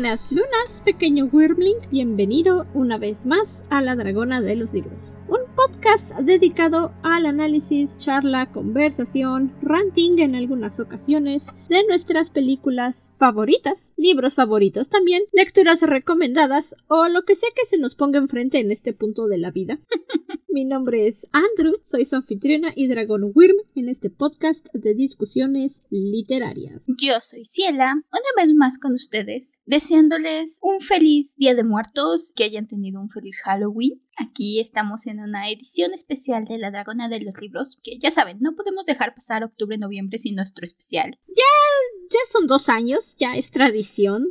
buenas lunas, pequeño Wyrmling. Bienvenido una vez más a La Dragona de los Libros, un podcast dedicado al análisis, charla, conversación, ranting en algunas ocasiones de nuestras películas favoritas, libros favoritos también, lecturas recomendadas o lo que sea que se nos ponga enfrente en este punto de la vida. Mi nombre es Andrew, soy su anfitriona y Dragón Wyrm en este podcast de discusiones literarias. Yo soy Ciela, una vez más con ustedes, deseándoles un feliz Día de Muertos, que hayan tenido un feliz Halloween. Aquí estamos en una edición especial de La Dragona de los Libros, que ya saben, no podemos dejar pasar octubre-noviembre sin nuestro especial. Ya, ya son dos años, ya es tradición.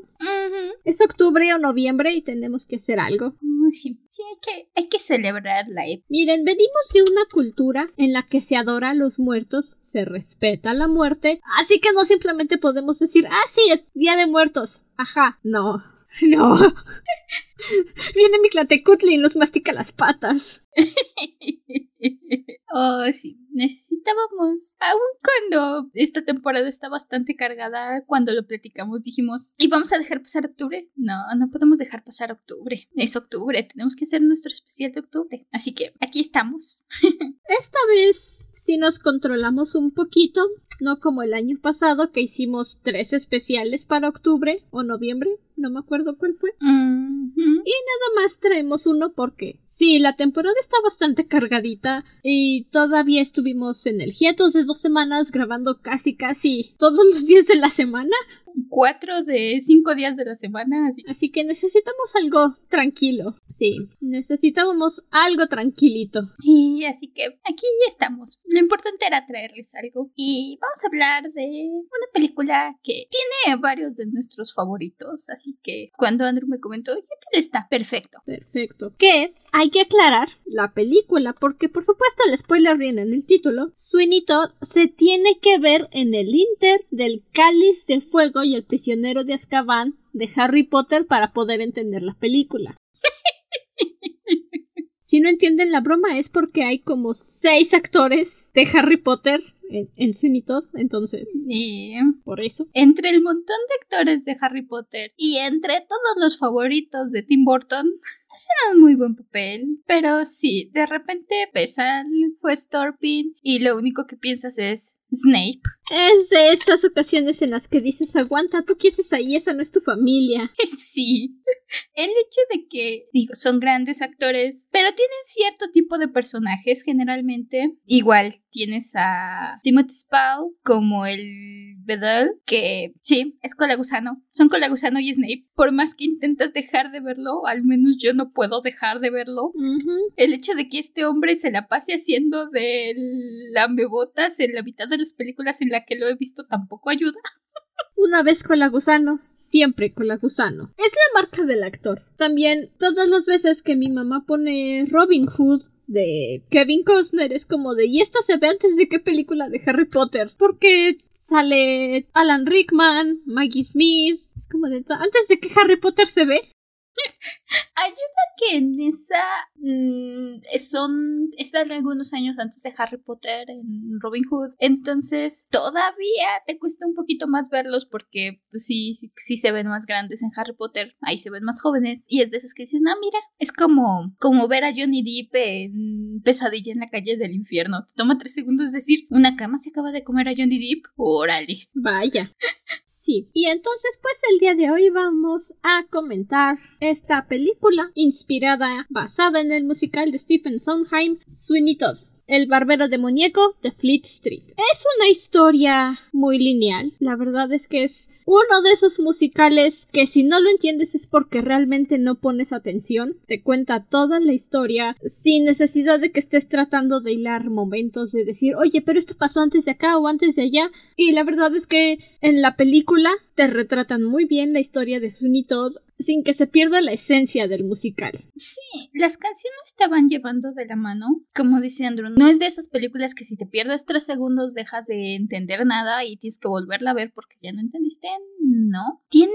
Es octubre o noviembre y tenemos que hacer algo. Sí, sí hay, que, hay que celebrar la época. Miren, venimos de una cultura en la que se adora a los muertos, se respeta la muerte, así que no simplemente podemos decir, ah, sí, Día de Muertos. Ajá, no, no. Viene mi Clatecutli y nos mastica las patas. Oh, sí, necesitábamos. Aún cuando esta temporada está bastante cargada, cuando lo platicamos dijimos, ¿y vamos a dejar pasar octubre? No, no podemos dejar pasar octubre. Es octubre, tenemos que hacer nuestro especial de octubre. Así que aquí estamos. Esta vez sí nos controlamos un poquito, no como el año pasado que hicimos tres especiales para octubre o noviembre, no me acuerdo cuál fue. Y nada más traemos uno porque sí, la temporada está bastante cargadita y todavía estuvimos en el hiatus de dos semanas grabando casi casi todos los días de la semana. Cuatro de cinco días de la semana. Así. así que necesitamos algo tranquilo. Sí, necesitábamos algo tranquilito. Y así que aquí estamos. Lo importante era traerles algo. Y vamos a hablar de una película que tiene varios de nuestros favoritos. Así que cuando Andrew me comentó, ¿qué tal está? Perfecto. Perfecto. Que hay que aclarar la película, porque por supuesto el spoiler viene en el título. Todd se tiene que ver en el Inter del Cáliz de Fuego y el prisionero de Azkaban de Harry Potter para poder entender la película. si no entienden la broma es porque hay como seis actores de Harry Potter en, en Todd, entonces. Sí. Por eso. Entre el montón de actores de Harry Potter y entre todos los favoritos de Tim Burton, hacen un muy buen papel. Pero sí, de repente pesa el juez Torpin y lo único que piensas es Snape. Es de esas ocasiones en las que dices, aguanta, tú qué haces ahí, esa no es tu familia. Sí. El hecho de que, digo, son grandes actores, pero tienen cierto tipo de personajes generalmente. Igual tienes a Timothy Spall como el Bedell, que sí, es colagusano. Son colagusano y Snape. Por más que intentas dejar de verlo, al menos yo no puedo dejar de verlo. El hecho de que este hombre se la pase haciendo de lambebotas en la mitad de las películas en la que lo he visto tampoco ayuda. Una vez con la gusano, siempre con la gusano. Es la marca del actor. También, todas las veces que mi mamá pone Robin Hood de Kevin Costner, es como de, ¿y esta se ve antes de qué película de Harry Potter? Porque sale Alan Rickman, Maggie Smith, es como de, antes de que Harry Potter se ve. Ayuda que en esa mmm, son están algunos años antes de Harry Potter en Robin Hood, entonces todavía te cuesta un poquito más verlos porque pues, sí, sí, sí se ven más grandes en Harry Potter, ahí se ven más jóvenes y es de esas que dicen, ah mira, es como como ver a Johnny Depp en Pesadilla en la calle del infierno, te toma tres segundos decir, una cama se acaba de comer a Johnny Depp, órale, vaya. Y entonces pues el día de hoy vamos a comentar esta película inspirada, basada en el musical de Stephen Sondheim, Sweeney Todd, el barbero de muñeco de Fleet Street. Es una historia muy lineal, la verdad es que es uno de esos musicales que si no lo entiendes es porque realmente no pones atención, te cuenta toda la historia sin necesidad de que estés tratando de hilar momentos de decir, oye, pero esto pasó antes de acá o antes de allá, y la verdad es que en la película te retratan muy bien la historia de Todd sin que se pierda la esencia del musical. Sí, las canciones te van llevando de la mano, como dice Andrew, no es de esas películas que si te pierdes tres segundos dejas de entender nada y tienes que volverla a ver porque ya no entendiste no. Tiene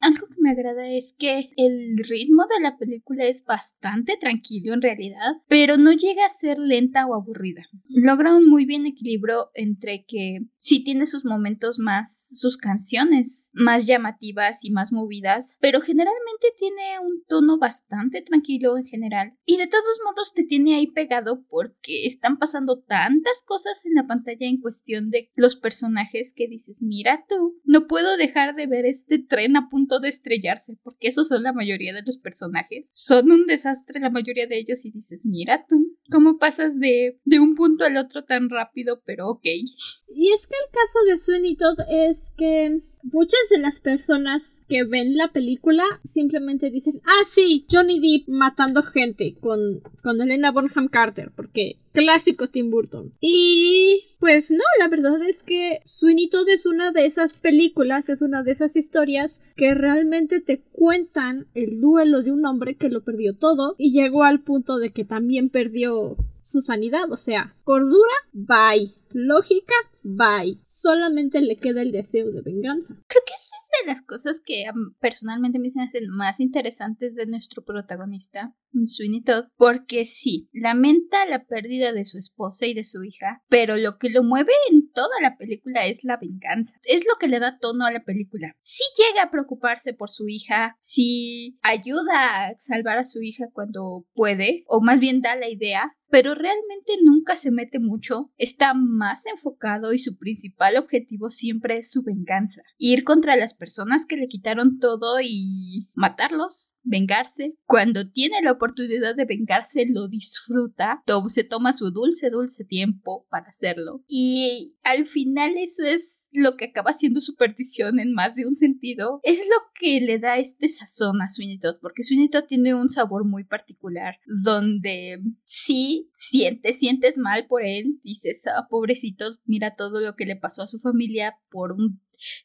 algo que me agrada es que el ritmo de la película es bastante tranquilo en realidad, pero no llega a ser lenta o aburrida. Logra un muy bien equilibrio entre que sí tiene sus momentos más, sus canciones más llamativas y más movidas, pero generalmente tiene un tono bastante tranquilo en general. Y de todos modos te tiene ahí pegado porque están pasando tantas cosas en la pantalla en cuestión de los personajes que dices, mira tú, no puedo dejar de ver este tren a punto de estrellarse, porque esos son la mayoría de los personajes. Son un desastre la mayoría de ellos y dices, mira tú, cómo pasas de, de un punto al otro tan rápido, pero ok. Y es que el caso de Sweeney es que muchas de las personas que ven la película simplemente dicen, ah, sí, Johnny Depp matando gente con, con Elena Bonham Carter, porque clásico Tim Burton. Y pues no, la verdad es que Sweeney Todd es una de esas películas, es una de esas historias que realmente te cuentan el duelo de un hombre que lo perdió todo y llegó al punto de que también perdió su sanidad, o sea, cordura, bye. Lógica, bye. Solamente le queda el deseo de venganza. Creo que esa es de las cosas que personalmente me hacen más interesantes de nuestro protagonista, Sweeney Todd, porque sí, lamenta la pérdida de su esposa y de su hija, pero lo que lo mueve en toda la película es la venganza. Es lo que le da tono a la película. Sí llega a preocuparse por su hija, sí ayuda a salvar a su hija cuando puede, o más bien da la idea, pero realmente nunca se mete mucho, está más enfocado y su principal objetivo siempre es su venganza, ir contra las personas que le quitaron todo y matarlos, vengarse. Cuando tiene la oportunidad de vengarse, lo disfruta, se toma su dulce, dulce tiempo para hacerlo. Y al final eso es lo que acaba siendo su perdición en más de un sentido, es lo que le da este sazón a Todd, porque Todd tiene un sabor muy particular, donde sí sientes, sientes mal por él, dices, ah, pobrecito, mira todo lo que le pasó a su familia por un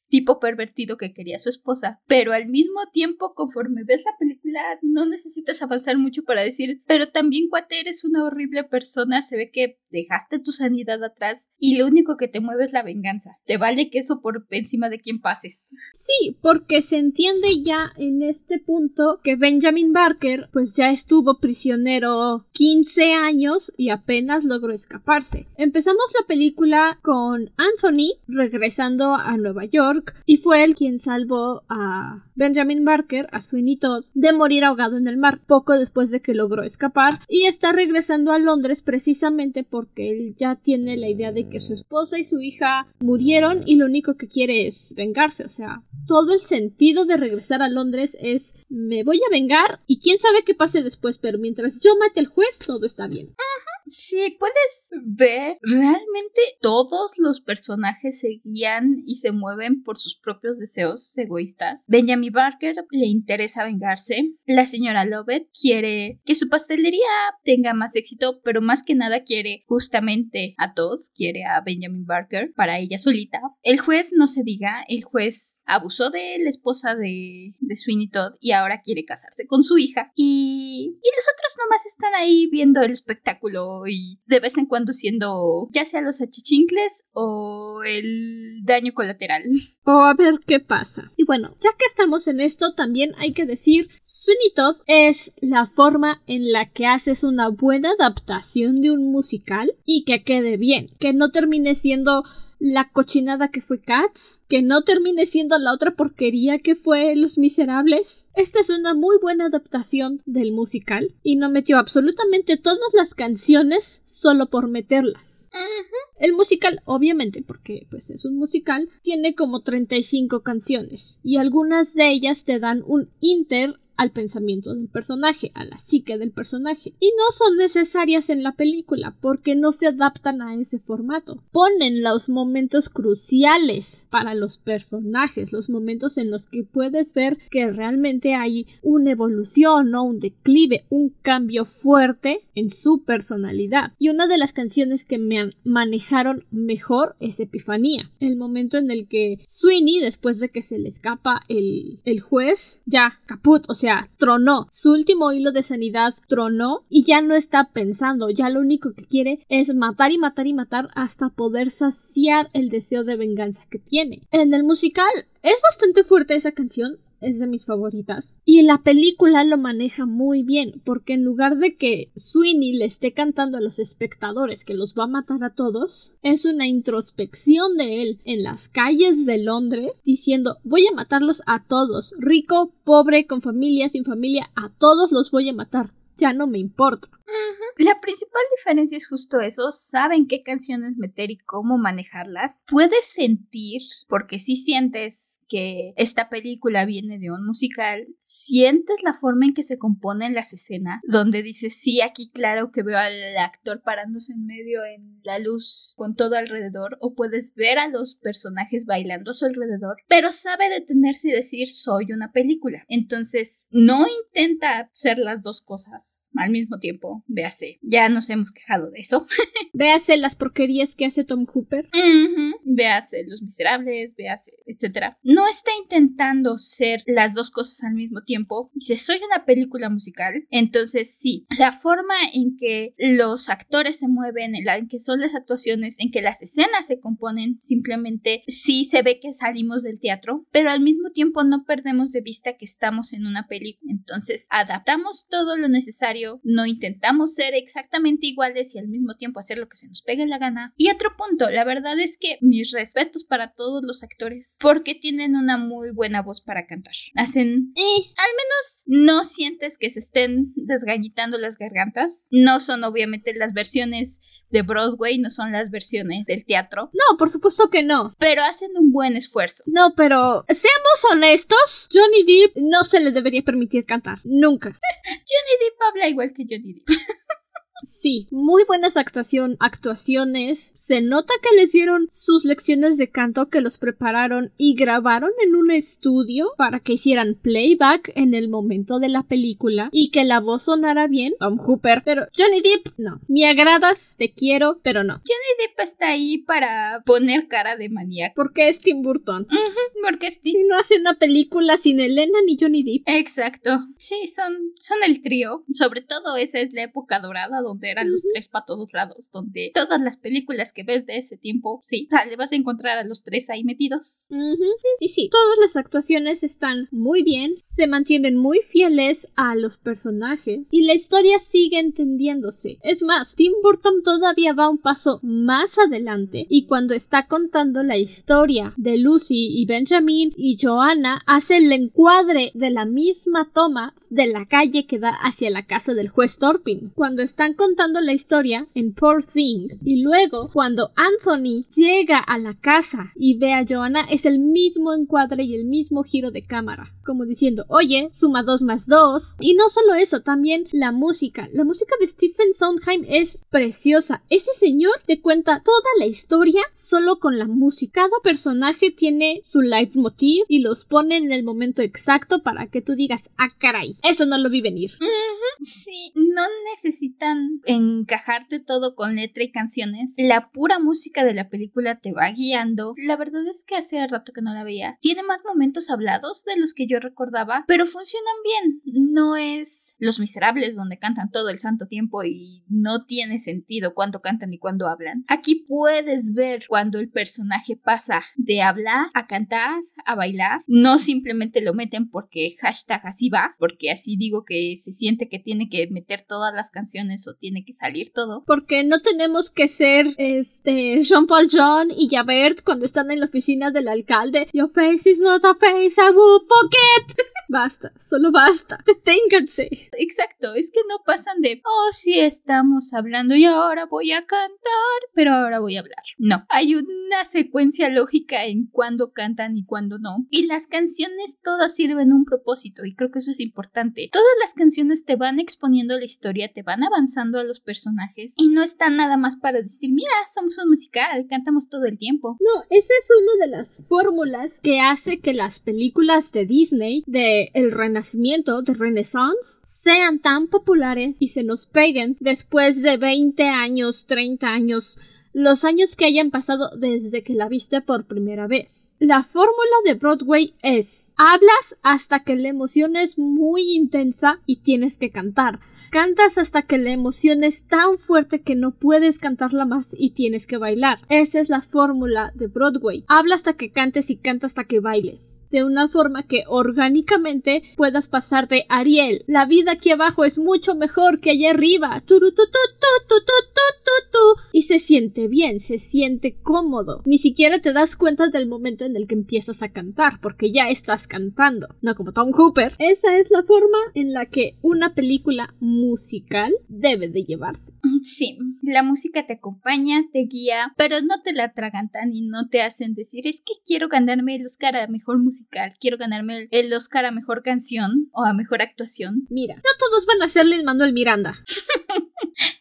tipo pervertido que quería su esposa. Pero al mismo tiempo, conforme ves la película, no necesitas avanzar mucho para decir, pero también cuate eres una horrible persona, se ve que dejaste tu sanidad atrás y lo único que te mueve es la venganza. Te vale que eso por encima de quien pases. Sí, porque se entiende ya en este punto que Benjamin Barker pues ya estuvo prisionero 15 años y apenas logró escaparse. Empezamos la película con Anthony regresando a Nueva York y fue él quien salvó a Benjamin Barker, a Sweeney Todd, de morir ahogado en el mar poco después de que logró escapar y está regresando a Londres precisamente porque él ya tiene la idea de que su esposa y su hija murieron y lo único que quiere es vengarse, o sea, todo el sentido de regresar a Londres es me voy a vengar y quién sabe qué pase después, pero mientras yo mate al juez todo está bien. Sí, puedes ver, realmente todos los personajes se guían y se mueven por sus propios deseos egoístas. Benjamin Barker le interesa vengarse. La señora Lovett quiere que su pastelería tenga más éxito, pero más que nada quiere justamente a todos, quiere a Benjamin Barker para ella solita. El juez, no se diga, el juez abusó de la esposa de, de Sweeney Todd y ahora quiere casarse con su hija. Y, y los otros nomás están ahí viendo el espectáculo y de vez en cuando siendo ya sea los achichincles o el daño colateral. O a ver qué pasa. Y bueno, ya que estamos en esto, también hay que decir, Todd es la forma en la que haces una buena adaptación de un musical y que quede bien, que no termine siendo la cochinada que fue Cats, que no termine siendo la otra porquería que fue Los Miserables. Esta es una muy buena adaptación del musical y no metió absolutamente todas las canciones solo por meterlas. El musical, obviamente, porque pues es un musical, tiene como 35 canciones y algunas de ellas te dan un inter al pensamiento del personaje, a la psique del personaje. Y no son necesarias en la película porque no se adaptan a ese formato. Ponen los momentos cruciales para los personajes, los momentos en los que puedes ver que realmente hay una evolución o un declive, un cambio fuerte en su personalidad. Y una de las canciones que me manejaron mejor es Epifanía, el momento en el que Sweeney, después de que se le escapa el, el juez, ya caput, o sea, tronó. Su último hilo de sanidad tronó y ya no está pensando, ya lo único que quiere es matar y matar y matar hasta poder saciar el deseo de venganza que tiene. En el musical Es bastante fuerte esa canción, es de mis favoritas. Y la película lo maneja muy bien, porque en lugar de que Sweeney le esté cantando a los espectadores que los va a matar a todos, es una introspección de él en las calles de Londres diciendo voy a matarlos a todos, rico, pobre, con familia, sin familia, a todos los voy a matar ya no me importa. La principal diferencia es justo eso, saben qué canciones meter y cómo manejarlas. Puedes sentir, porque si sientes que esta película viene de un musical, sientes la forma en que se componen las escenas, donde dices, sí, aquí claro que veo al actor parándose en medio en la luz con todo alrededor, o puedes ver a los personajes bailando a su alrededor, pero sabe detenerse y decir, soy una película. Entonces, no intenta ser las dos cosas al mismo tiempo, véase, ya nos hemos quejado de eso. véase las porquerías que hace Tom Hooper. Véase Los Miserables, véase, etcétera. No está intentando ser las dos cosas al mismo tiempo. Dice, soy una película musical. Entonces, sí, la forma en que los actores se mueven, en, la, en que son las actuaciones, en que las escenas se componen, simplemente sí se ve que salimos del teatro, pero al mismo tiempo no perdemos de vista que estamos en una película. Entonces, adaptamos todo lo necesario, no intentamos ser exactamente iguales y al mismo tiempo hacer lo que se nos pegue la gana. Y otro punto, la verdad es que mis respetos para todos los actores, porque tienen una muy buena voz para cantar. Hacen, eh, al menos no sientes que se estén desgañitando las gargantas. No son obviamente las versiones de Broadway, no son las versiones del teatro. No, por supuesto que no. Pero hacen un buen esfuerzo. No, pero seamos honestos, Johnny Depp no se le debería permitir cantar. Nunca. Johnny Depp habla igual que Johnny Depp. Sí, muy buenas actuación, actuaciones. Se nota que les dieron sus lecciones de canto que los prepararon y grabaron en un estudio para que hicieran playback en el momento de la película y que la voz sonara bien. Tom Hooper, pero Johnny Depp, no. Me agradas, te quiero, pero no. Johnny Depp está ahí para poner cara de maníaco. Porque es Tim Burton. porque es Y no hace una película sin Elena ni Johnny Depp. Exacto. Sí, son, son el trío. Sobre todo esa es la época dorada donde eran los tres para todos lados, donde todas las películas que ves de ese tiempo, sí, le vas a encontrar a los tres ahí metidos. Y sí, todas las actuaciones están muy bien, se mantienen muy fieles a los personajes y la historia sigue entendiéndose. Es más, Tim Burton todavía va un paso más adelante y cuando está contando la historia de Lucy y Benjamin y Joanna hace el encuadre de la misma toma de la calle que da hacia la casa del juez Torpin. Cuando están contando la historia en Poor Thing. Y luego cuando Anthony llega a la casa y ve a Joanna es el mismo encuadre y el mismo giro de cámara como diciendo oye suma dos más dos y no solo eso también la música. La música de Stephen Sondheim es preciosa. Ese señor te cuenta toda la historia solo con la música. Cada personaje tiene su leitmotiv y los pone en el momento exacto para que tú digas ah caray eso no lo vi venir Sí, no necesitan encajarte todo con letra y canciones. La pura música de la película te va guiando. La verdad es que hace rato que no la veía. Tiene más momentos hablados de los que yo recordaba, pero funcionan bien. No es Los Miserables donde cantan todo el santo tiempo y no tiene sentido cuándo cantan y cuándo hablan. Aquí puedes ver cuando el personaje pasa de hablar a cantar, a bailar. No simplemente lo meten porque hashtag así va, porque así digo que se siente que tiene que meter todas las canciones o tiene que salir todo. Porque no tenemos que ser este Jean Paul John y Javert cuando están en la oficina del alcalde. Your face is not a face I would forget. basta, solo basta. Deténganse. Exacto, es que no pasan de oh sí estamos hablando y ahora voy a cantar, pero ahora voy a hablar. No, hay una secuencia lógica en cuándo cantan y cuándo no. Y las canciones todas sirven un propósito y creo que eso es importante. Todas las canciones te van exponiendo la historia, te van avanzando a los personajes y no están nada más para decir, mira, somos un musical, cantamos todo el tiempo. No, esa es una de las fórmulas que hace que las películas de Disney, de el Renacimiento, de Renaissance, sean tan populares y se nos peguen después de 20 años, 30 años los años que hayan pasado desde que la viste por primera vez. La fórmula de Broadway es hablas hasta que la emoción es muy intensa y tienes que cantar. Cantas hasta que la emoción es tan fuerte que no puedes cantarla más y tienes que bailar. Esa es la fórmula de Broadway. Habla hasta que cantes y canta hasta que bailes. De una forma que orgánicamente puedas pasar de Ariel. La vida aquí abajo es mucho mejor que allá arriba. Y se siente bien, se siente cómodo. Ni siquiera te das cuenta del momento en el que empiezas a cantar, porque ya estás cantando. No como Tom Hooper. Esa es la forma en la que una película musical debe de llevarse. Sí, la música te acompaña, te guía, pero no te la atragantan y no te hacen decir es que quiero ganarme el Oscar a mejor musical, quiero ganarme el Oscar a mejor canción o a mejor actuación. Mira, no todos van a ser Manuel Miranda.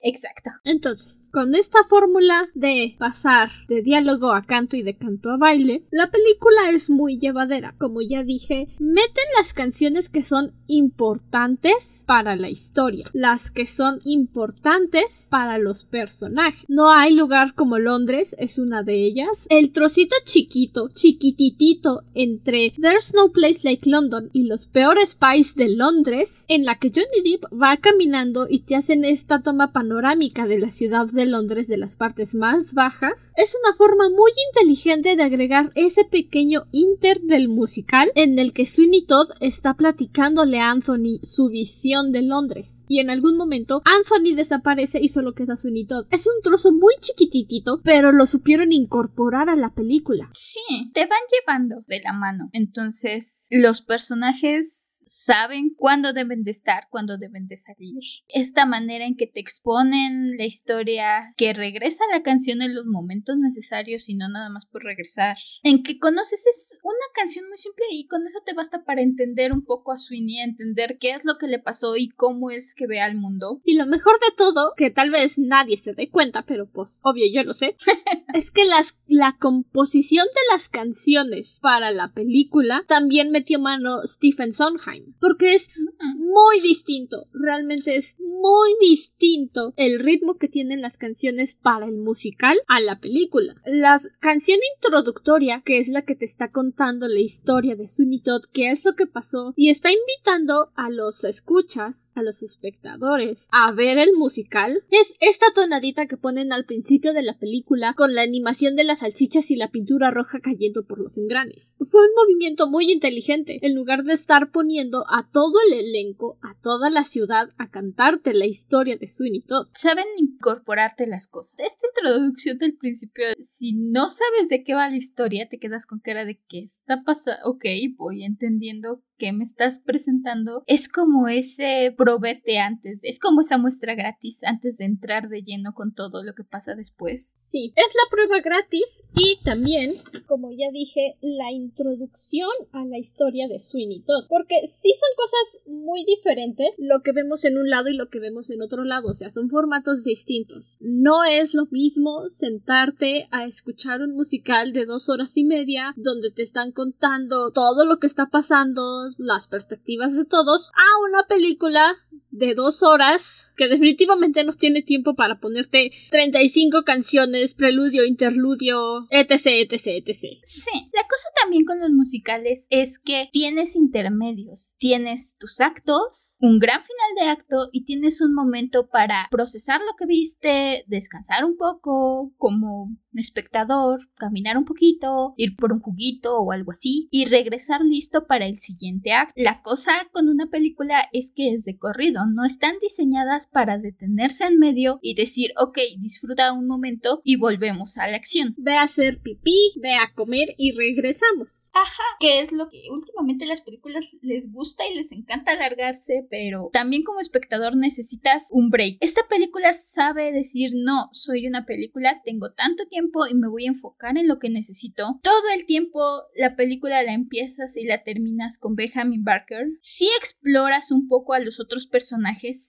Exacto. Entonces, con esta fórmula de pasar de diálogo a canto y de canto a baile, la película es muy llevadera. Como ya dije, meten las canciones que son importantes para la historia, las que son importantes para los personajes. No hay lugar como Londres, es una de ellas. El trocito chiquito, chiquititito entre There's No Place Like London y los peores pies de Londres, en la que Johnny Depp va caminando y te hacen esta toma panorámica de la ciudad de Londres de las partes más bajas, es una forma muy inteligente de agregar ese pequeño inter del musical en el que Sweeney Todd está platicándole a Anthony su visión de Londres. Y en algún momento Anthony desaparece y solo queda Sweeney Todd. Es un trozo muy chiquititito, pero lo supieron incorporar a la película. Sí, te van llevando de la mano. Entonces, los personajes saben cuándo deben de estar, cuándo deben de salir. Esta manera en que te exponen la historia, que regresa la canción en los momentos necesarios y no nada más por regresar. En que conoces es una canción muy simple y con eso te basta para entender un poco a Sweeney, entender qué es lo que le pasó y cómo es que ve al mundo. Y lo mejor de todo, que tal vez nadie se dé cuenta, pero pues obvio yo lo sé, es que las, la composición de las canciones para la película también metió mano Stephen Sondheim porque es muy distinto, realmente es muy distinto el ritmo que tienen las canciones para el musical a la película. La canción introductoria, que es la que te está contando la historia de Sweeney Todd, qué es lo que pasó, y está invitando a los escuchas, a los espectadores, a ver el musical, es esta tonadita que ponen al principio de la película con la animación de las salchichas y la pintura roja cayendo por los engranes. Fue un movimiento muy inteligente, en lugar de estar poniendo a todo el elenco, a toda la ciudad, a cantarte la historia de Sweeney Todd. Saben incorporarte las cosas. Esta introducción del principio, si no sabes de qué va la historia, te quedas con cara de qué está pasando. Ok, voy entendiendo que me estás presentando es como ese probete antes, es como esa muestra gratis antes de entrar de lleno con todo lo que pasa después. Sí, es la prueba gratis y también, como ya dije, la introducción a la historia de Sweeney Todd, porque sí son cosas muy diferentes lo que vemos en un lado y lo que vemos en otro lado, o sea, son formatos distintos. No es lo mismo sentarte a escuchar un musical de dos horas y media donde te están contando todo lo que está pasando, las perspectivas de todos a una película de dos horas que definitivamente no tiene tiempo para ponerte 35 canciones, preludio, interludio, etc, etc, etc. Sí, la cosa también con los musicales es que tienes intermedios, tienes tus actos, un gran final de acto y tienes un momento para procesar lo que viste, descansar un poco, como espectador, caminar un poquito, ir por un juguito o algo así y regresar listo para el siguiente acto. La cosa con una película es que es de corrido, no están diseñadas para detenerse en medio y decir, ok, disfruta un momento y volvemos a la acción. Ve a hacer pipí, ve a comer y regresamos. Ajá, que es lo que últimamente las películas les gusta y les encanta alargarse, pero también como espectador necesitas un break. Esta película sabe decir, no, soy una película, tengo tanto tiempo y me voy a enfocar en lo que necesito. Todo el tiempo la película la empiezas y la terminas con Benjamin Barker. Si exploras un poco a los otros personajes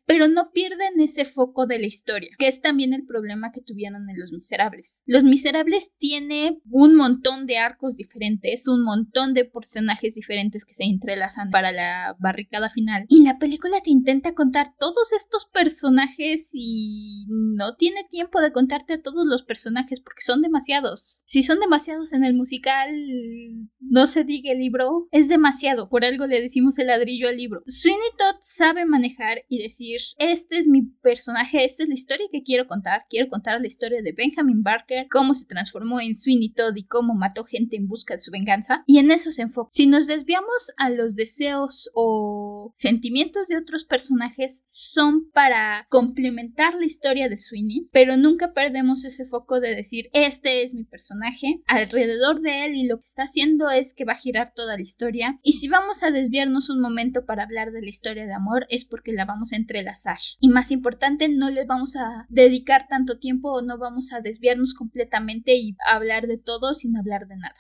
pero no pierden ese foco de la historia, que es también el problema que tuvieron en Los Miserables. Los Miserables tiene un montón de arcos diferentes, un montón de personajes diferentes que se entrelazan para la barricada final, y la película te intenta contar todos estos personajes y no tiene tiempo de contarte a todos los personajes porque son demasiados. Si son demasiados en el musical, no se diga el libro, es demasiado. Por algo le decimos el ladrillo al libro. Sweeney Todd sabe manejar y decir, este es mi personaje, esta es la historia que quiero contar. Quiero contar la historia de Benjamin Barker, cómo se transformó en Sweeney Todd y cómo mató gente en busca de su venganza. Y en eso se enfoca. Si nos desviamos a los deseos o sentimientos de otros personajes, son para complementar la historia de Sweeney, pero nunca perdemos ese foco de decir, este es mi personaje, alrededor de él y lo que está haciendo es que va a girar toda la historia. Y si vamos a desviarnos un momento para hablar de la historia de amor, es porque la vamos a entrelazar. Y más importante, no les vamos a dedicar tanto tiempo o no vamos a desviarnos completamente y hablar de todo sin hablar de nada.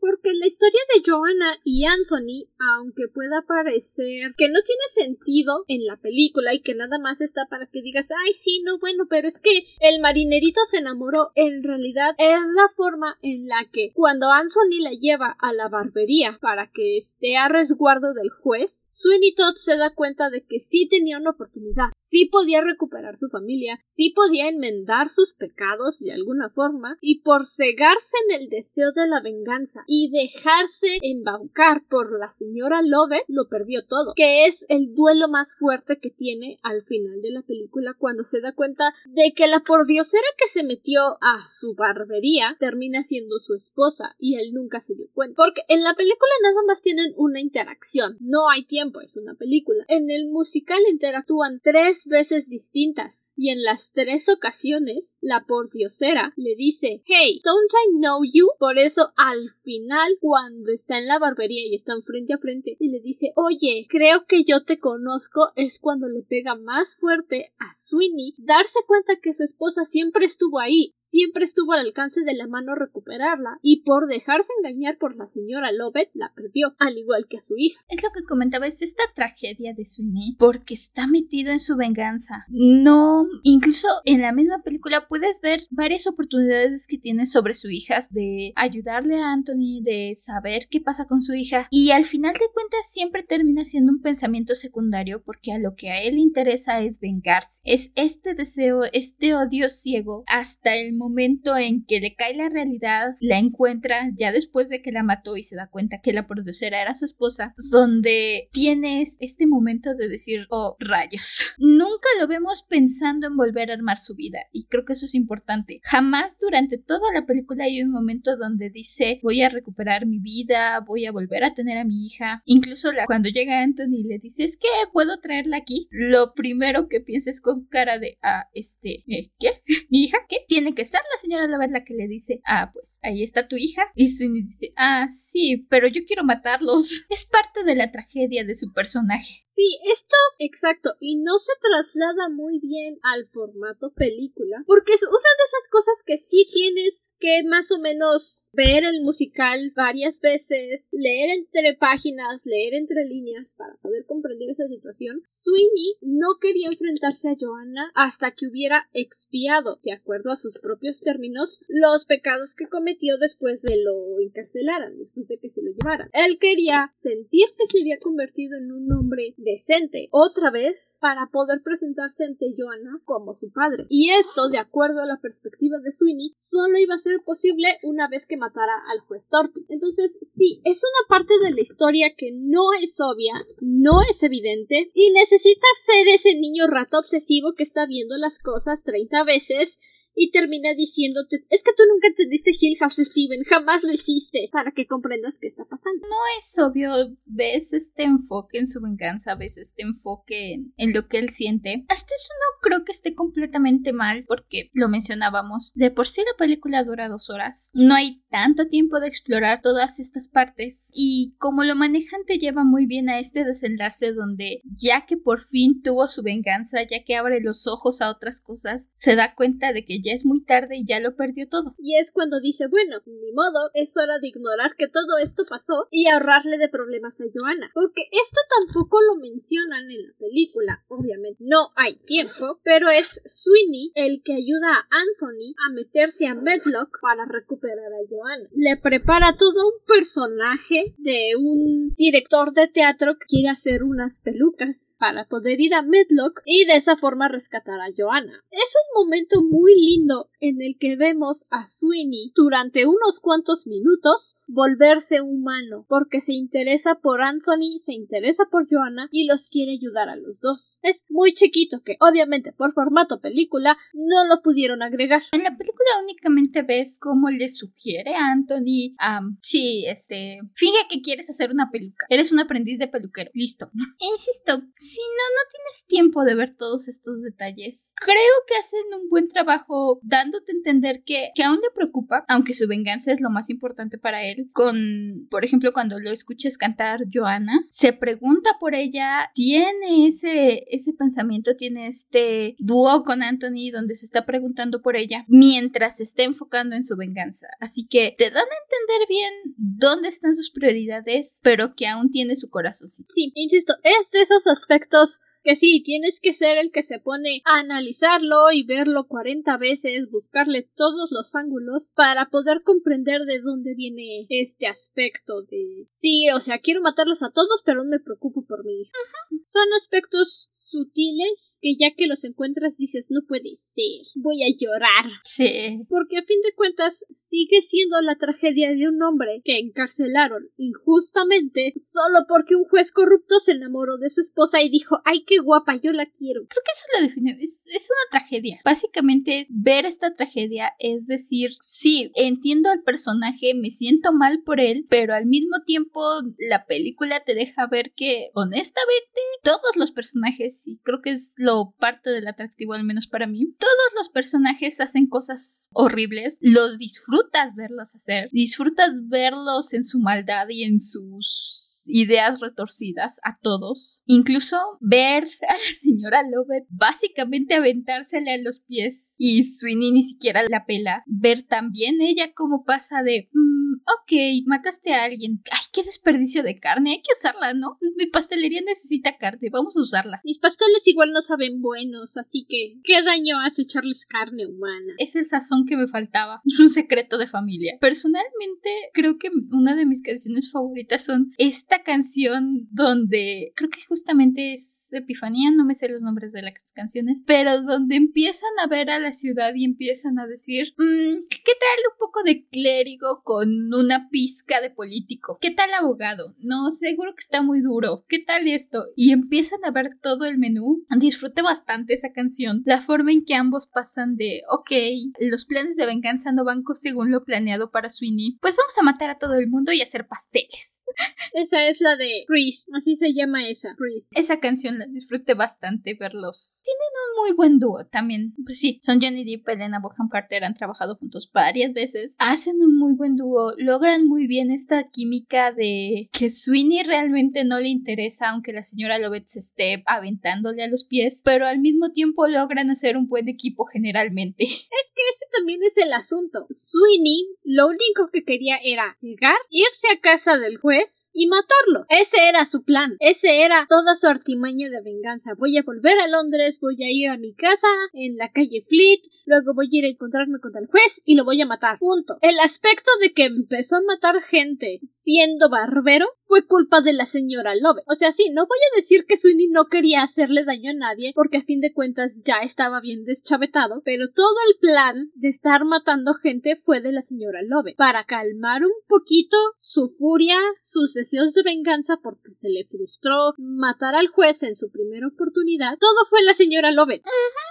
Porque la historia de Joanna y Anthony, aunque pueda parecer que no tiene sentido en la película y que nada más está para que digas, ay, sí, no, bueno, pero es que el marinerito se enamoró, en realidad es la forma en la que cuando Anthony la lleva a la barbería para que esté a resguardo del juez, Sweeney Todd se da cuenta de que sí tenía una oportunidad, sí podía recuperar su familia, sí podía enmendar sus pecados de alguna forma, y por cegarse en el deseo de la venganza y dejarse embaucar por la señora Love, lo perdió todo, que es el duelo más fuerte que tiene al final de la película cuando se da cuenta de que la pordiosera que se metió a su barbería termina siendo su esposa y él nunca se dio cuenta. Porque en la película nada más tienen una interacción, no hay tiempo, es una película. En el musical interactúan tres veces distintas y en las tres ocasiones la pordiosera le dice Hey, don't I know you? Por eso al final cuando está en la barbería y están frente a frente y le dice Oye, creo que yo te conozco es cuando le pega más fuerte a Sweeney darse cuenta que su esposa siempre estuvo ahí, siempre estuvo al alcance de la mano recuperarla y por dejarse engañar por la señora Lovett la perdió, al igual que a su hija. Es lo que comentaba, es esta tragedia de Sweeney porque está metido en su venganza. No, incluso en la misma película puedes ver varias oportunidades que tiene sobre su hija de ayudarle a Anthony, de saber qué pasa con su hija y al final de cuentas siempre termina siendo un pensamiento secundario porque a lo que a él interesa es vengarse. Es este deseo, este odio ciego hasta el momento en que le cae la realidad, la encuentra ya después de que la mató y se da cuenta que la producera era su esposa, donde tienes este momento de decir, oh, rayos. Nunca lo vemos pensando en volver a armar su vida y creo que eso es importante. Jamás durante toda la película hay un momento donde dice, voy a recuperar mi vida, voy a volver a tener a mi hija. Incluso cuando llega y le dice, es que puedo traerla aquí, lo primero que pienses con cara de, ah, este, ¿eh? ¿qué? ¿Mi hija qué? Tiene que ser la señora Lovett la que le dice, ah, pues ahí está tu hija. Y Sweeney dice, ah, sí, pero yo quiero matarlos. Es parte de la tragedia de su personaje. Sí, esto, exacto, y no se traslada muy bien al formato película, porque es una de esas cosas que sí tienes que más o menos ver el musical varias veces, leer entre páginas, leer entre líneas para poder comprender esa situación. Sweeney no quería enfrentarse a Joanna hasta que hubiera expiado, de acuerdo a sus propios términos, los pecados que cometió después de lo encarcelaran, después de que se lo llevaran. Él quería sentir que se había convertido en un hombre decente otra vez para poder presentarse ante Joanna como su padre. Y esto, de acuerdo a la perspectiva de Sweeney, solo iba a ser posible una vez que matara al juez Torpy. Entonces, sí, es una parte de la historia que no es obvia, no es evidente, y necesita ser ese niño rato obsesivo que está viendo las cosas 30 veces y termina diciéndote es que tú nunca entendiste Hill House Steven, jamás lo hiciste, para que comprendas qué está pasando. No es obvio, ves este enfoque en su venganza, ves este enfoque en, lo que él siente. Hasta eso no creo que esté completamente mal, porque lo mencionábamos, de por sí la película dura dos horas, no hay tanto tiempo de explorar todas estas partes, y como lo manejan te lleva muy bien a este desenlace donde ya que por fin tuvo su venganza, ya que abre los ojos a otras cosas, se da cuenta de que ya es muy tarde y ya lo perdió todo. Y es cuando dice, bueno, ni modo, es hora de ignorar que todo esto pasó y ahorrarle de problemas a Joanna. Porque esto tampoco lo mencionan en la película, obviamente. No hay tiempo, pero es Sweeney el que ayuda a Anthony a meterse a Medlock para recuperar a Joanna. Le prepara todo un personaje de un director de teatro que quiere hacer unas pelucas para poder ir a Medlock y de esa forma rescatar a Joanna. Es un momento muy lindo en el que vemos a Sweeney durante unos cuantos minutos volverse humano porque se interesa por Anthony, se interesa por Joanna y los quiere ayudar a los dos. Es muy chiquito que obviamente por formato película no lo pudieron agregar. En la película únicamente ves cómo le sugiere a Anthony, sí, este, finge que quieres hacer una peluca. Eres un aprendiz de peluquero. Listo. Insisto, si no, no tienes tiempo de ver todos estos detalles. Creo que hacen un buen trabajo dándote a entender que, que aún le preocupa, aunque su venganza es lo más importante para él, con, por ejemplo, cuando lo escuches cantar Joanna, se pregunta por ella, tiene ese, ese pensamiento, tiene este dúo con Anthony donde se está preguntando por ella mientras se está enfocando en su venganza. Así que te dan a entender bien dónde están sus prioridades, pero que aún tiene su corazón. Sí, insisto, es de esos aspectos que sí, tienes que ser el que se pone a analizarlo y verlo 40 veces, buscarle todos los ángulos para poder comprender de dónde viene este aspecto de sí, o sea, quiero matarlos a todos, pero no me preocupo por mi hija. Son aspectos sutiles que ya que los encuentras dices, no puede ser, voy a llorar. Sí. Porque a fin de cuentas sigue siendo la tragedia de un hombre que encarcelaron injustamente solo porque un juez corrupto se enamoró de su esposa y dijo, ay, qué guapa, yo la quiero. Creo que eso lo define. Es, es una tragedia. Básicamente, ver esta tragedia es decir, sí, entiendo al personaje, me siento mal por él, pero al mismo tiempo la película te deja ver que, honestamente, todos los personajes, y creo que es lo parte del atractivo al menos para mí, todos los personajes hacen cosas horribles, los disfrutas verlos hacer, disfrutas verlos en su maldad y en sus ideas retorcidas a todos. Incluso ver a la señora Lovett básicamente aventársele a los pies y Sweeney ni siquiera la pela. Ver también ella cómo pasa de, mm, ok, mataste a alguien. Ay, qué desperdicio de carne, hay que usarla, ¿no? Mi pastelería necesita carne, vamos a usarla. Mis pasteles igual no saben buenos, así que, ¿qué daño hace echarles carne humana? Es el sazón que me faltaba. Es un secreto de familia. Personalmente, creo que una de mis canciones favoritas son esta canción donde creo que justamente es Epifanía, no me sé los nombres de las canciones, pero donde empiezan a ver a la ciudad y empiezan a decir, mm, ¿qué tal un poco de clérigo con una pizca de político? ¿Qué tal abogado? No, seguro que está muy duro. ¿Qué tal esto? Y empiezan a ver todo el menú. Disfruté bastante esa canción. La forma en que ambos pasan de, ok, los planes de venganza no van según lo planeado para Sweeney, pues vamos a matar a todo el mundo y hacer pasteles. Esa es la de Priest, así se llama esa, Priest. Esa canción la disfruté bastante verlos. Tienen un muy buen dúo también. Pues sí, son Johnny Depp y Elena Bonham Carter, han trabajado juntos varias veces. Hacen un muy buen dúo, logran muy bien esta química de que Sweeney realmente no le interesa, aunque la señora Lovett se esté aventándole a los pies, pero al mismo tiempo logran hacer un buen equipo generalmente. Es que ese también es el asunto. Sweeney lo único que quería era llegar, irse a casa del juez y matarlo. Ese era su plan. Ese era toda su artimaña de venganza. Voy a volver a Londres, voy a ir a mi casa en la calle Fleet, luego voy a ir a encontrarme con el juez y lo voy a matar. Punto. El aspecto de que empezó a matar gente siendo barbero fue culpa de la señora Love. O sea, sí, no voy a decir que Sweeney no quería hacerle daño a nadie, porque a fin de cuentas ya estaba bien deschavetado, pero todo el plan de estar matando gente fue de la señora Love, para calmar un poquito su furia, sus deseos de venganza porque se le frustró matar al juez en su primera oportunidad, todo fue la señora Love.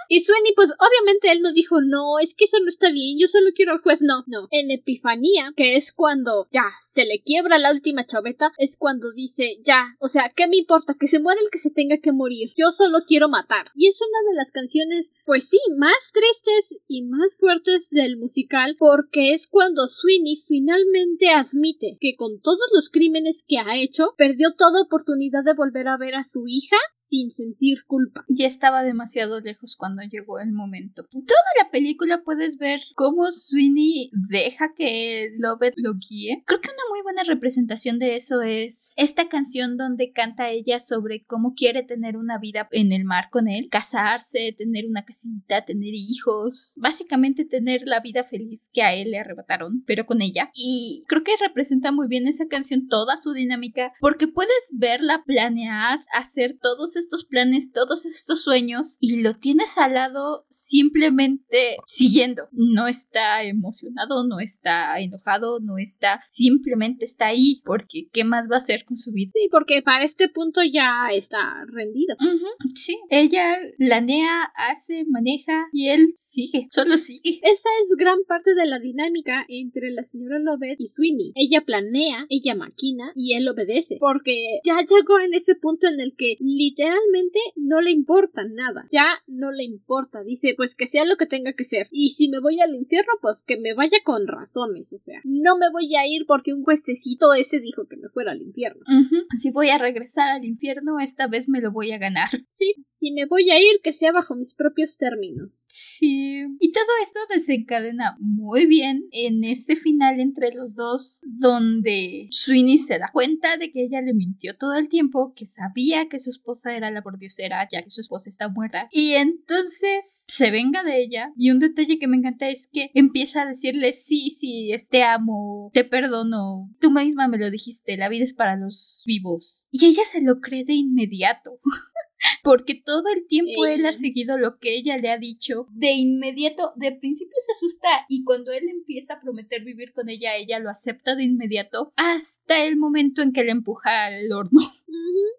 Y Sweeney, pues obviamente él no dijo, no, es que eso no está bien, yo solo quiero al juez, no, no. En Epifanía, que es cuando ya se le quiebra la última chaveta, es cuando dice, ya, o sea, ¿qué me importa? Que se muera el que se tenga que morir. Yo solo quiero matar. Y es una de las canciones, pues sí, más tristes y más fuertes del musical, porque es cuando Sweeney finalmente admite que con todos los crímenes que ha hecho, perdió toda oportunidad de volver a ver a su hija sin sentir culpa. Ya estaba demasiado lejos cuando llegó el momento. Toda la película puedes ver cómo Sweeney deja que Lovett lo guíe. Creo que una muy buena representación de eso es esta canción donde canta ella sobre cómo quiere tener una vida en el mar con él, casarse, tener una casita, tener hijos, básicamente tener la vida feliz que a él le arrebataron, pero con ella. Y creo que representa muy bien esa canción toda su dinámica porque puedes verla planear, hacer todos estos planes, todos estos sueños y lo tienes al lado simplemente siguiendo. No está emocionado, no está enojado, no está, simplemente está ahí porque ¿qué más va a hacer con su vida? Sí, porque para este punto ya está rendido. sí, ella planea, hace, maneja y él sigue, solo sigue. Esa es gran parte de la dinámica entre la señora Lovett y Sweeney. Ella planea, ella maquina y él obedece, porque ya llegó en ese punto en el que literalmente no le importa nada, ya no le importa, dice pues que sea lo que tenga que ser y si me voy al infierno pues que me vaya con razones, o sea, no me voy a ir porque un juececito ese dijo que me fuera al infierno. Si voy a regresar al infierno, esta vez me lo voy a ganar. Sí, si me voy a ir, que sea bajo mis propios términos. Sí. Y todo esto desencadena muy bien en ese final entre los dos, donde Sweeney se da cuenta de que ella le mintió todo el tiempo, que sabía que su esposa era la pordiosera, ya que su esposa está muerta. Y entonces se venga de ella. Y un detalle que me encanta es que empieza a decirle: Sí, sí, te amo, te perdono, tú misma me lo dijiste, la vida es para los vivos. Y ella se lo cree de inmediato. porque todo el tiempo él ha seguido lo que ella le ha dicho. De inmediato, de principio se asusta y cuando él empieza a prometer vivir con ella, ella lo acepta de inmediato hasta el momento en que le empuja al horno.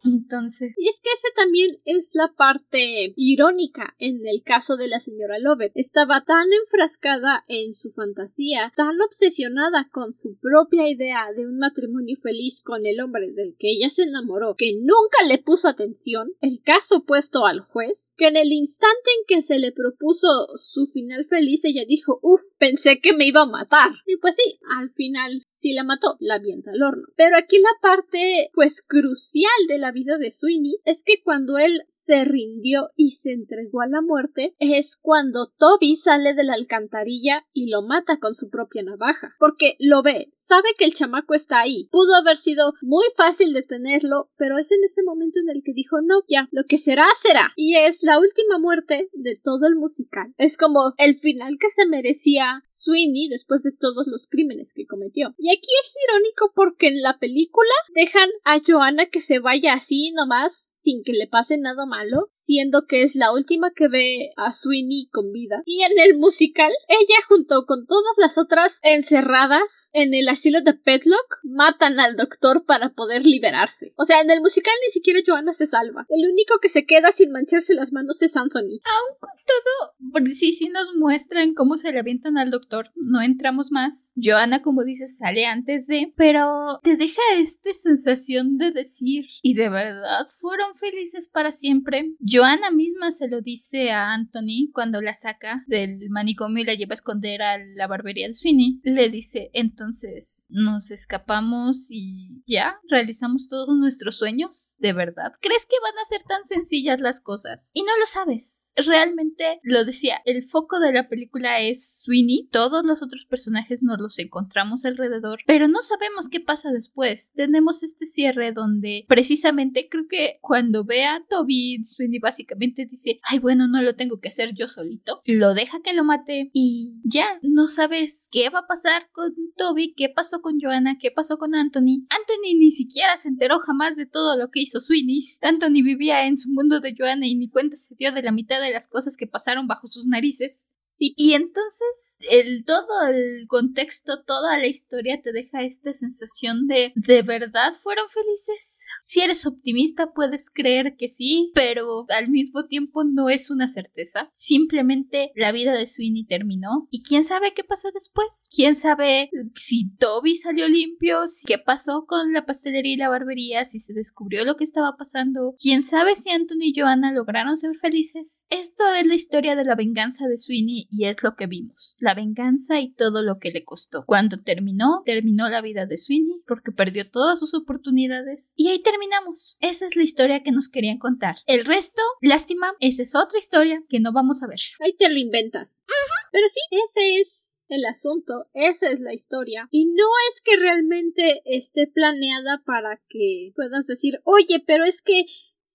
Entonces. Y es que ese también es la parte irónica en el caso de la señora Lovett. Estaba tan enfrascada en su fantasía, tan obsesionada con su propia idea de un matrimonio feliz con el hombre del que ella se enamoró, que nunca le puso atención. El caso puesto al juez, que en el instante en que se le propuso su final feliz, ella dijo, uff, pensé que me iba a matar. Y pues sí, al final sí la mató, la avienta al horno. Pero aquí la parte, pues, crucial de la vida de Sweeney es que cuando él se rindió y se entregó a la muerte, es cuando Toby sale de la alcantarilla y lo mata con su propia navaja. Porque lo ve, sabe que el chamaco está ahí. Pudo haber sido muy fácil detenerlo, pero es en ese momento en el que dijo, no, ya, lo que será, será. Y es la última muerte de todo el musical. Es como el final que se merecía Sweeney después de todos los crímenes que cometió. Y aquí es irónico porque en la película dejan a Joanna que se vaya así nomás sin que le pase nada malo, siendo que es la última que ve a Sweeney con vida. Y en el musical, ella junto con todas las otras encerradas en el asilo de Petlock matan al doctor para poder liberarse. O sea, en el musical ni siquiera Joanna se salva. El único que se queda sin mancharse las manos es Anthony. Aún con todo, sí, sí nos muestran cómo se le avientan al doctor. No entramos más. Joanna, como dices, sale antes de, pero te deja esta sensación de decir, y de verdad fueron felices para siempre. Joanna misma se lo dice a Anthony cuando la saca del manicomio y la lleva a esconder a la barbería de Sweeney. Le dice, entonces, nos escapamos y ya, realizamos todos nuestros sueños. ¿De verdad? ¿Crees que van a ser tan sencillas las cosas? Y no lo sabes. Realmente lo decía, el foco de la película es Sweeney. Todos los otros personajes nos los encontramos alrededor, pero no sabemos qué pasa después. Tenemos este cierre donde precisamente creo que cuando ve a Toby, Sweeney básicamente dice, ay bueno, no lo tengo que hacer yo solito. Lo deja que lo mate y ya, no sabes qué va a pasar con Toby, qué pasó con Joanna, qué pasó con Anthony. Anthony ni siquiera se enteró jamás de todo lo que hizo Sweeney. Anthony vivía en su mundo de Joanna y ni cuenta se dio de la mitad de las cosas que pasaron bajo sus narices. Sí. Y entonces el todo el contexto, toda la historia te deja esta sensación de ¿de verdad fueron felices? Si eres optimista puedes creer que sí, pero al mismo tiempo no es una certeza. Simplemente la vida de Sweeney terminó y quién sabe qué pasó después. Quién sabe si Toby salió limpio, qué pasó con la pastelería y la barbería, si se descubrió lo que estaba pasando. Quién sabe si Anthony y Joanna lograron ser felices. Esto es la historia de la venganza de Sweeney y es lo que vimos. La venganza y todo lo que le costó. Cuando terminó, terminó la vida de Sweeney porque perdió todas sus oportunidades. Y ahí terminamos. Esa es la historia que nos querían contar. El resto, lástima, esa es otra historia que no vamos a ver. Ahí te lo inventas. Pero sí, ese es el asunto, esa es la historia. Y no es que realmente esté planeada para que puedas decir, oye, pero es que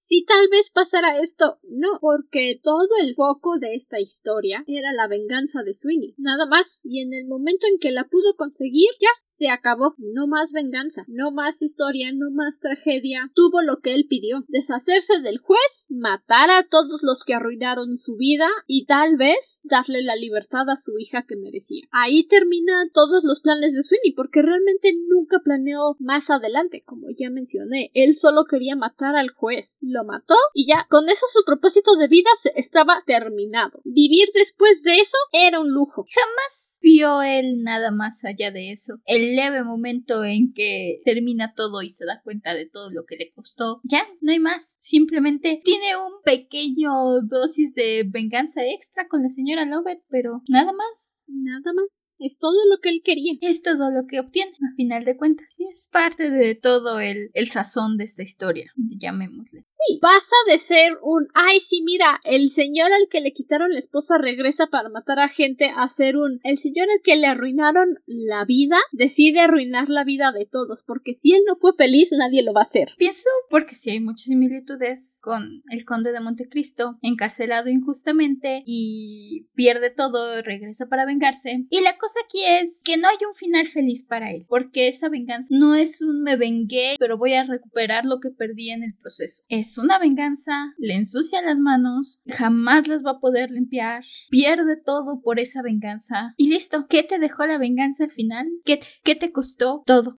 si tal vez pasara esto. No, porque todo el foco de esta historia era la venganza de Sweeney, nada más. Y en el momento en que la pudo conseguir, ya se acabó. No más venganza, no más historia, no más tragedia. Tuvo lo que él pidió: deshacerse del juez, matar a todos los que arruinaron su vida y tal vez darle la libertad a su hija que merecía. Ahí termina todos los planes de Sweeney, porque realmente nunca planeó más adelante, como ya mencioné. Él solo quería matar al juez lo mató y ya con eso su propósito de vida estaba terminado. Vivir después de eso era un lujo. Jamás vio él nada más allá de eso. El leve momento en que termina todo y se da cuenta de todo lo que le costó. Ya, no hay más. Simplemente tiene un pequeño dosis de venganza extra con la señora Lovett, pero nada más. Nada más. Es todo lo que él quería. Es todo lo que obtiene, a final de cuentas. Y es parte de todo el, el sazón de esta historia, llamémosle. Sí, pasa de ser un, ay, sí, mira, el señor al que le quitaron la esposa regresa para matar a gente a ser un, el señor al que le arruinaron la vida, decide arruinar la vida de todos, porque si él no fue feliz, nadie lo va a hacer. Pienso porque sí hay muchas similitudes con el conde de Montecristo, encarcelado injustamente y pierde todo, regresa para vengar y la cosa aquí es que no hay un final feliz para él, porque esa venganza no es un me vengué, pero voy a recuperar lo que perdí en el proceso. Es una venganza, le ensucia las manos, jamás las va a poder limpiar, pierde todo por esa venganza. Y listo, ¿qué te dejó la venganza al final? ¿Qué, qué te costó? Todo.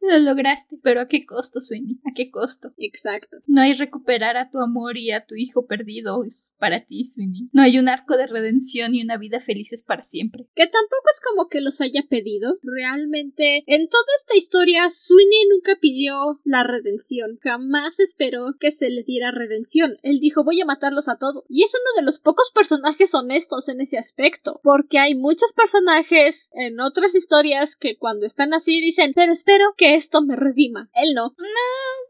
Lo lograste, pero ¿a qué costo, Sweeney? ¿A qué costo? Exacto. No hay recuperar a tu amor y a tu hijo perdido para ti, Sweeney. No hay un arco de redención y una vida felices para siempre. Que tampoco es como que los haya pedido. Realmente, en toda esta historia, Sweeney nunca pidió la redención. Jamás esperó que se le diera redención. Él dijo voy a matarlos a todos. Y es uno de los pocos personajes honestos en ese aspecto. Porque hay muchos personajes en otras historias que cuando están así dicen pero espero que esto me redima. Él no. No.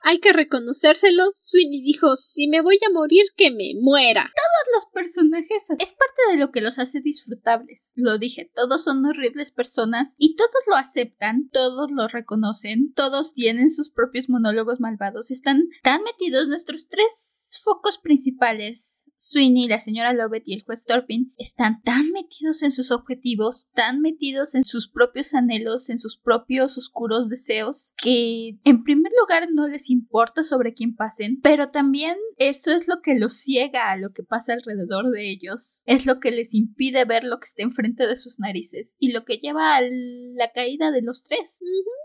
Hay que reconocérselo. Sweeney dijo si me voy a morir que me muera. Todos los personajes es parte de lo que los hace disfrutables lo dije, todos son horribles personas y todos lo aceptan, todos lo reconocen, todos tienen sus propios monólogos malvados, están tan metidos nuestros tres focos principales Sweeney, la señora Lovett y el juez Torpin están tan metidos en sus objetivos, tan metidos en sus propios anhelos, en sus propios oscuros deseos, que en primer lugar no les importa sobre quién pasen, pero también eso es lo que los ciega a lo que pasa alrededor de ellos, es lo que les impide ver lo que está enfrente de sus narices y lo que lleva a la caída de los tres.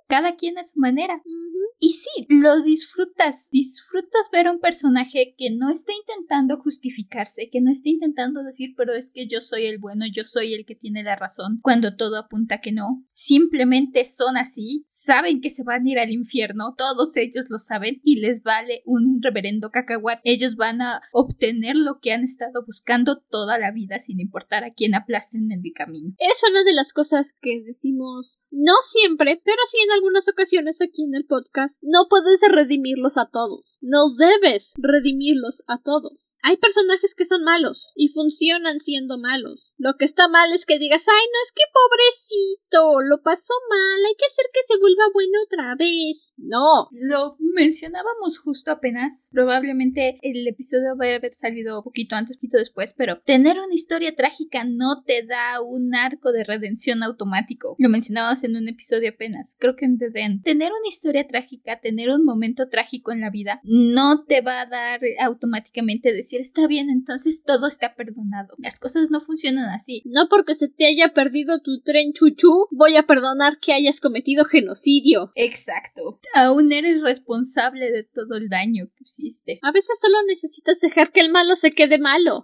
Cada quien a su manera. Y sí, lo disfrutas, disfrutas ver a un personaje que no está intentando justificar que no esté intentando decir, pero es que yo soy el bueno, yo soy el que tiene la razón, cuando todo apunta que no. Simplemente son así, saben que se van a ir al infierno, todos ellos lo saben y les vale un reverendo cacahuat. Ellos van a obtener lo que han estado buscando toda la vida sin importar a quién aplacen en el camino. Es una de las cosas que decimos, no siempre, pero sí en algunas ocasiones aquí en el podcast, no puedes redimirlos a todos, no debes redimirlos a todos. Hay personas que son malos y funcionan siendo malos. Lo que está mal es que digas, ay, no es que pobrecito, lo pasó mal, hay que hacer que se vuelva bueno otra vez. No. Lo mencionábamos justo apenas. Probablemente el episodio va a haber salido un poquito antes, poquito después, pero tener una historia trágica no te da un arco de redención automático. Lo mencionábamos en un episodio apenas, creo que en The Den. Tener una historia trágica, tener un momento trágico en la vida, no te va a dar automáticamente decir, está bien, entonces todo está perdonado. Las cosas no funcionan así. No porque se te haya perdido tu tren chuchú, voy a perdonar que hayas cometido genocidio. Exacto. Aún eres responsable de todo el daño que hiciste. A veces solo necesitas dejar que el malo se quede malo.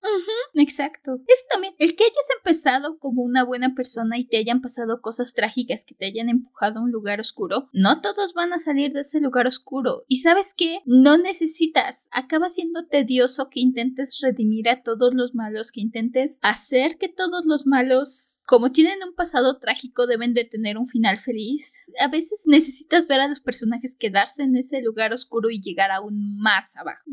exacto. Es también el que hayas empezado como una buena persona y te hayan pasado cosas trágicas que te hayan empujado a un lugar oscuro. No todos van a salir de ese lugar oscuro. Y sabes qué? No necesitas. Acaba siendo tedioso que intentes redimir a todos los malos, que intentes hacer que todos los malos, como tienen un pasado trágico, deben de tener un final feliz. A veces necesitas ver a los personajes quedarse en ese lugar oscuro y llegar aún más abajo.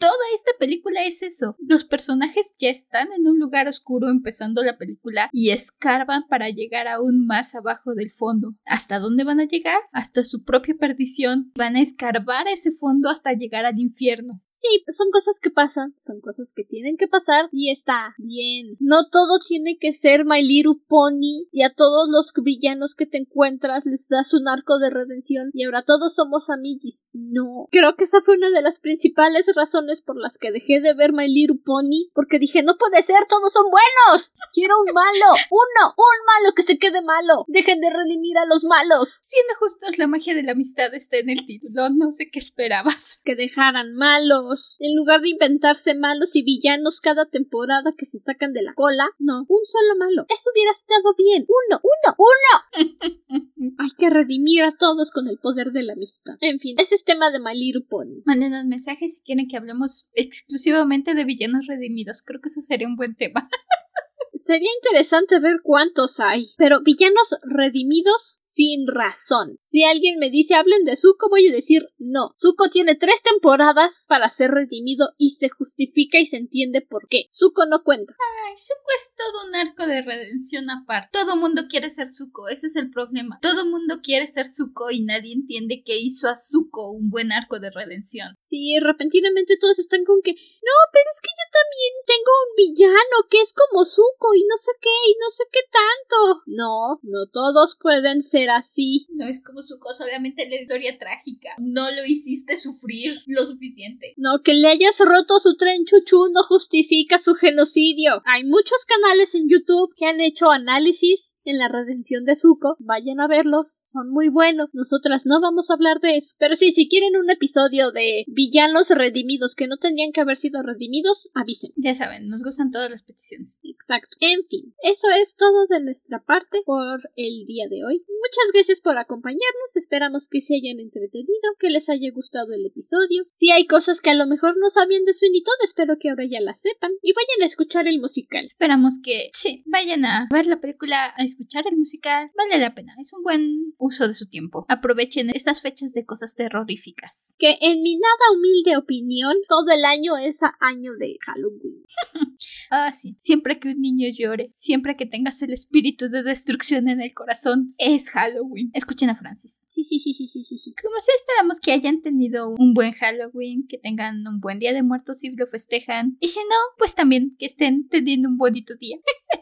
Toda esta película es eso. Los personajes ya están en un lugar oscuro empezando la película y escarban para llegar aún más abajo del fondo. ¿Hasta dónde van a llegar? Hasta su propia perdición. Van a escarbar ese fondo hasta llegar al infierno. Sí, son cosas que pasan, son cosas que tienen que pasar y está bien. No todo tiene que ser My Pony y a todos los villanos que te encuentras les das un arco de redención y ahora todos somos amigos. No. Creo que esa fue una de las principales razones por las que dejé de ver My Little Pony porque dije no puede ser, todos son buenos. Quiero un malo, uno, un malo que se quede malo. Dejen de redimir a los malos. Siendo justos, la magia de la amistad está en el título. No sé qué esperabas. Que dejaran malos. En lugar de inventarse malos y villanos cada temporada que se sacan de la cola, no, un solo malo. Eso hubiera estado bien. Uno, uno, uno. Hay que redimir a todos con el poder de la amistad. En fin, ese es tema de My Little Pony. Mándenos mensajes si quieren que hablemos exclusivamente de villanos redimidos. Creo que eso sería un buen tema. Sería interesante ver cuántos hay, pero villanos redimidos sin razón. Si alguien me dice hablen de Zuko, voy a decir no. Zuko tiene tres temporadas para ser redimido y se justifica y se entiende por qué. Zuko no cuenta. Ay, Zuko es todo un arco de redención aparte. Todo mundo quiere ser Zuko, ese es el problema. Todo mundo quiere ser Zuko y nadie entiende que hizo a Zuko un buen arco de redención. Sí, repentinamente todos están con que no, pero es que yo también tengo un villano que es como Zuko y no sé qué y no sé qué tanto. No, no todos pueden ser así. No es como Zuko, solamente la historia trágica. No lo hiciste sufrir lo suficiente. No, que le hayas roto su tren chuchu no justifica su genocidio. Hay muchos canales en YouTube que han hecho análisis en la redención de Zuko. Vayan a verlos, son muy buenos. Nosotras no vamos a hablar de eso. Pero sí, si quieren un episodio de villanos redimidos que no tendrían que haber sido redimidos, avisen. Ya saben, nos gustan todas las peticiones. Exacto. En fin, eso es todo de nuestra parte por el día de hoy. Muchas gracias por acompañarnos. Esperamos que se hayan entretenido, que les haya gustado el episodio. Si hay cosas que a lo mejor no sabían de Sweeney Todd, espero que ahora ya las sepan. Y vayan a escuchar el musical. Esperamos que sí, vayan a ver la película, a escuchar el musical. Vale la pena. Es un buen uso de su tiempo. Aprovechen estas fechas de cosas terroríficas. Que en mi nada humilde opinión, todo el año es año de Halloween. ah, sí. Siempre que un niño llore, siempre que tengas el espíritu de destrucción en el corazón, es Halloween. Escuchen a Francis. Sí, sí, sí, sí, sí, sí. sí. Como sea, esperamos que hayan tenido un buen Halloween, que tengan un buen día de muertos si lo festejan. Y si no, pues también que estén teniendo un bonito día.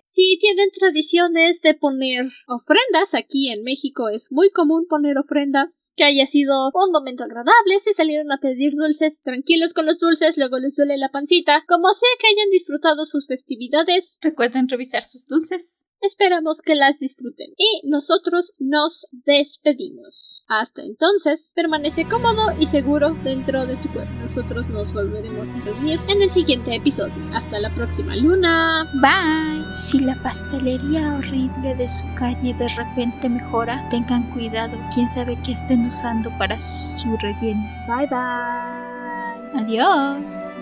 Sí, tienen tradiciones de poner ofrendas. Aquí en México es muy común poner ofrendas. Que haya sido un momento agradable. Si salieron a pedir dulces, tranquilos con los dulces, luego les duele la pancita. Como sea que hayan disfrutado sus festividades. Recuerden revisar sus dulces. Esperamos que las disfruten. Y nosotros nos despedimos. Hasta entonces, permanece cómodo y seguro dentro de tu cuerpo. Nosotros nos volveremos a reunir en el siguiente episodio. Hasta la próxima luna. Bye. Si la pastelería horrible de su calle de repente mejora, tengan cuidado. Quién sabe qué estén usando para su relleno. Bye bye. Adiós.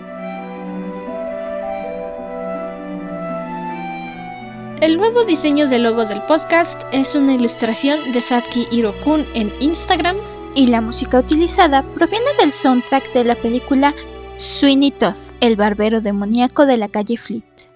El nuevo diseño del logo del podcast es una ilustración de Satki Hirokun en Instagram. Y la música utilizada proviene del soundtrack de la película Sweeney Todd, el barbero demoníaco de la calle Fleet.